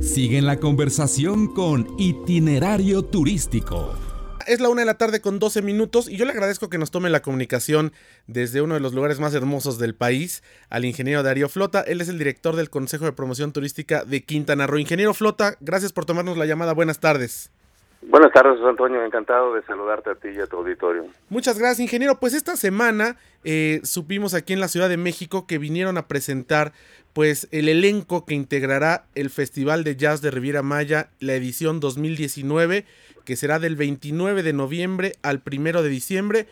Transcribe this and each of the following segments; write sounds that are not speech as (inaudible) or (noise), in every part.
Sigue en la conversación con Itinerario Turístico. Es la una de la tarde con 12 minutos y yo le agradezco que nos tome la comunicación desde uno de los lugares más hermosos del país al ingeniero Darío Flota. Él es el director del Consejo de Promoción Turística de Quintana Roo. Ingeniero Flota, gracias por tomarnos la llamada. Buenas tardes. Buenas tardes, Antonio. Encantado de saludarte a ti y a tu auditorio. Muchas gracias, ingeniero. Pues esta semana eh, supimos aquí en la Ciudad de México que vinieron a presentar pues el elenco que integrará el Festival de Jazz de Riviera Maya, la edición 2019, que será del 29 de noviembre al 1 de diciembre.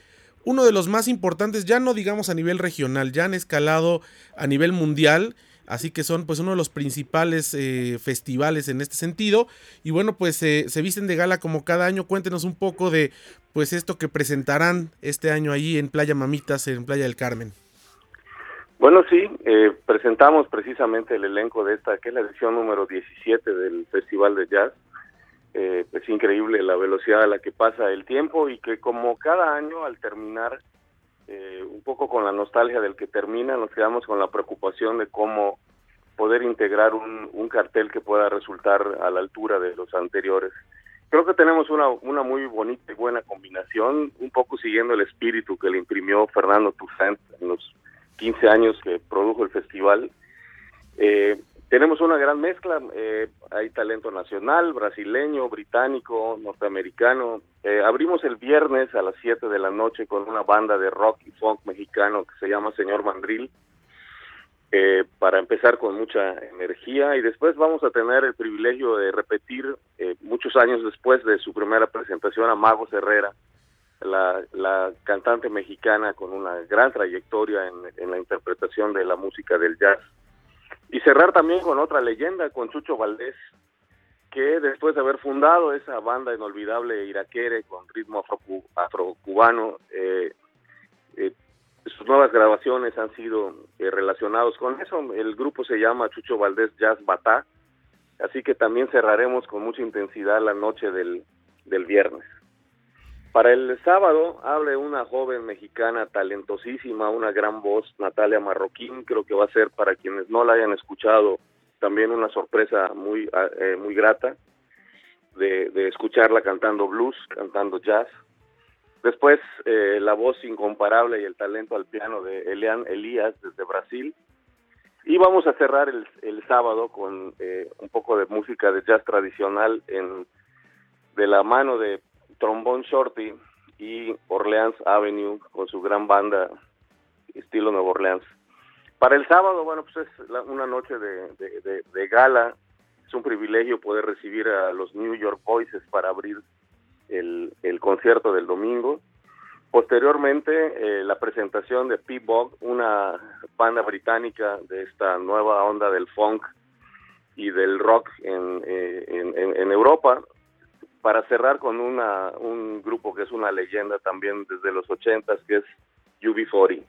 Uno de los más importantes, ya no digamos a nivel regional, ya han escalado a nivel mundial Así que son pues uno de los principales eh, festivales en este sentido. Y bueno, pues se visten de gala como cada año. Cuéntenos un poco de pues esto que presentarán este año allí en Playa Mamitas, en Playa del Carmen. Bueno, sí, eh, presentamos precisamente el elenco de esta, que es la edición número 17 del Festival de Jazz. Eh, es increíble la velocidad a la que pasa el tiempo y que como cada año al terminar eh, un poco con la nostalgia del que termina, nos quedamos con la preocupación de cómo poder integrar un, cartel que pueda resultar a la altura de los anteriores. Creo que tenemos una, una muy bonita y buena combinación, un poco siguiendo el espíritu que le imprimió Fernando Toussaint en los 15 años que produjo el festival. Eh, tenemos una gran mezcla, eh, hay talento nacional, brasileño, británico, norteamericano. Eh, abrimos el viernes a las 7 de la noche con una banda de rock y funk mexicano que se llama Señor Mandril, eh, para empezar con mucha energía y después vamos a tener el privilegio de repetir muchos años después de su primera presentación a Magos Herrera, la, cantante mexicana con una gran trayectoria en la interpretación de la música del jazz y cerrar también con otra leyenda, con Chucho Valdés, que después de haber fundado esa banda inolvidable iraquere con ritmo afro, afrocubano, eh, eh, sus nuevas grabaciones han sido eh, relacionados con eso. El grupo se llama Chucho Valdés Jazz Batá, así que también cerraremos con mucha intensidad la noche del, del viernes. Para el sábado hable una joven mexicana talentosísima, una gran voz, Natalia Marroquín, creo que va a ser para quienes no la hayan escuchado también una sorpresa muy, ah, eh, muy grata de, escucharla cantando blues, cantando jazz. Después eh, la voz incomparable y el talento al piano de Elian Elías desde Brasil. Y vamos a cerrar el, el sábado con eh, un poco de música de jazz tradicional en, de la mano de Trombone Shorty y Orleans Avenue con su gran banda estilo Nueva Orleans. Para el sábado, bueno, pues es una noche de, gala. Es un privilegio poder recibir a los New York Voices para abrir el, concierto del domingo. Posteriormente, eh, la presentación de P-Bog, una banda británica de esta nueva onda del funk y del rock en, eh, en, en Europa para cerrar con una, un grupo que es una leyenda también desde los ochentas, que es UB40.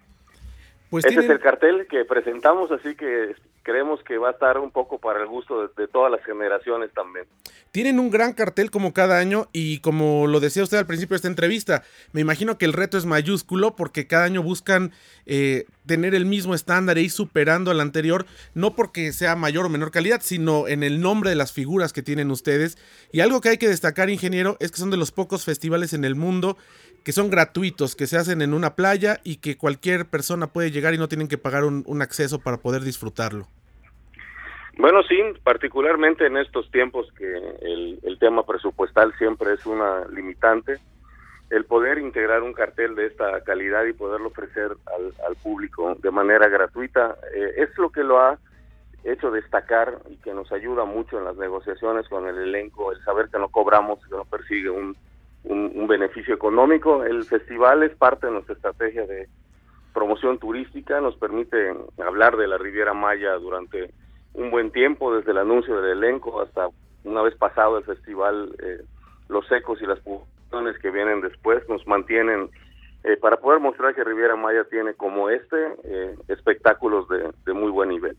Pues Ese es el cartel que presentamos, así que creemos que va a estar un poco para el gusto de, todas las generaciones también. Tienen un gran cartel como cada año y como lo decía usted al principio de esta entrevista, me imagino que el reto es mayúsculo porque cada año buscan eh, tener el mismo estándar e ir superando al anterior, no porque sea mayor o menor calidad, sino en el nombre de las figuras que tienen ustedes. Y algo que hay que destacar, ingeniero, es que son de los pocos festivales en el mundo que son gratuitos, que se hacen en una playa y que cualquier persona puede llegar y no tienen que pagar un, acceso para poder disfrutarlo. Bueno, sí, particularmente en estos tiempos que el, tema presupuestal siempre es una limitante, el poder integrar un cartel de esta calidad y poderlo ofrecer al, público de manera gratuita eh, es lo que lo ha hecho destacar y que nos ayuda mucho en las negociaciones con el elenco, el saber que no cobramos, que no persigue un, un, beneficio económico. El festival es parte de nuestra estrategia de promoción turística, nos permite hablar de la Riviera Maya durante un buen tiempo, desde el anuncio del elenco hasta una vez pasado el festival, eh, los ecos y las publicaciones que vienen después nos mantienen eh, para poder mostrar que Riviera Maya tiene como este eh, espectáculos de muy buen nivel.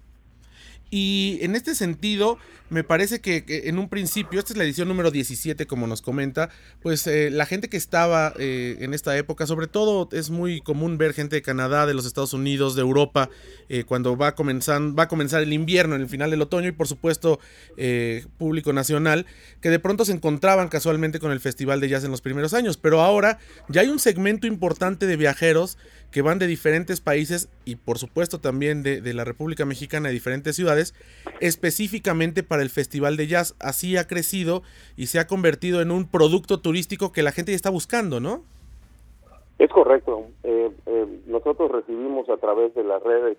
Y en este sentido, me parece que, en un principio, esta es la edición número 17, como nos comenta, pues eh, la gente que estaba eh, en esta época, sobre todo es muy común ver gente de Canadá, de los Estados Unidos, de Europa, eh, cuando va a, comenzar, va a comenzar el invierno, en el final del otoño, y por supuesto público nacional, que de pronto se encontraban casualmente con el Festival de Jazz en los primeros años. Pero ahora ya hay un segmento importante de viajeros que van de diferentes países y por supuesto también de, de la República Mexicana, de diferentes ciudades, específicamente para el Festival de Jazz. Así ha crecido y se ha convertido en un producto turístico que la gente está buscando, ¿no? Es correcto. Eh, eh, nosotros recibimos a través de las redes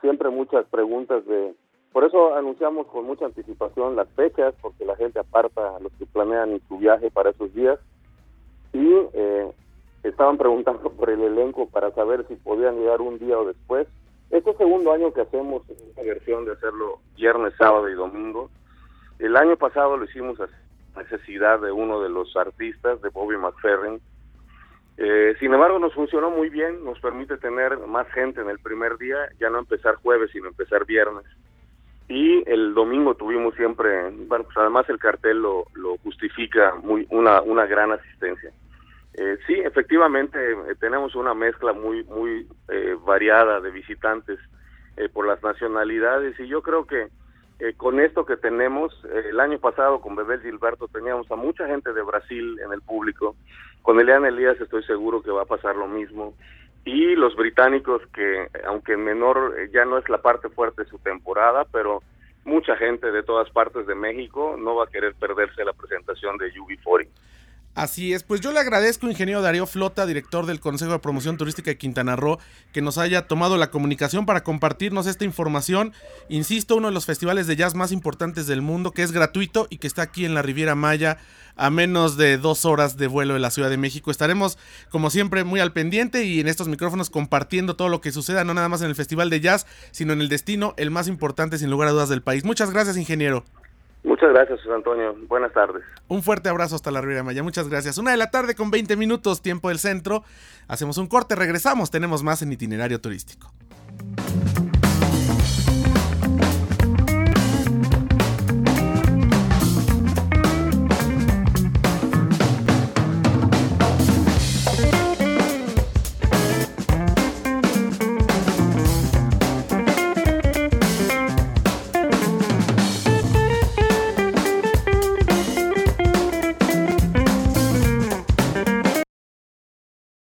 siempre muchas preguntas de... Por eso anunciamos con mucha anticipación las fechas, porque la gente aparta a los que planean su viaje para esos días. Y eh, estaban preguntando (laughs) por el elenco para saber si podían llegar un día o después. Este segundo año que hacemos esta versión de hacerlo viernes, sábado y domingo. El año pasado lo hicimos a necesidad de uno de los artistas, de Bobby McFerrin. Eh, sin embargo, nos funcionó muy bien, nos permite tener más gente en el primer día, ya no empezar jueves, sino empezar viernes. Y el domingo tuvimos siempre, bueno, pues además el cartel lo, lo justifica muy una, una gran asistencia. Eh, sí, efectivamente eh, tenemos una mezcla muy muy eh, variada de visitantes eh, por las nacionalidades. Y yo creo que con esto que tenemos, el año pasado con Bebel Gilberto teníamos a mucha gente de Brasil en el público, con Elian Elías estoy seguro que va a pasar lo mismo. Y los británicos que aunque en menor ya no es la parte fuerte de su temporada, pero mucha gente de todas partes de México no va a querer perderse la presentación de UB40. Así es, pues yo le agradezco, ingeniero Darío Flota, director del Consejo de Promoción Turística de Quintana Roo, que nos haya tomado la comunicación para compartirnos esta información. Insisto, uno de los festivales de jazz más importantes del mundo, que es gratuito y que está aquí en la Riviera Maya, a menos de dos horas de vuelo de la Ciudad de México. Estaremos, como siempre, muy al pendiente y en estos micrófonos compartiendo todo lo que suceda, no nada más en el Festival de Jazz, sino en el destino, el más importante, sin lugar a dudas, del país. Muchas gracias, ingeniero. Muchas gracias, José Antonio. Buenas tardes. Un fuerte abrazo hasta la Riviera Maya. Muchas gracias. Una de la tarde con 20 minutos, tiempo del centro. Hacemos un corte, regresamos. Tenemos más en itinerario turístico.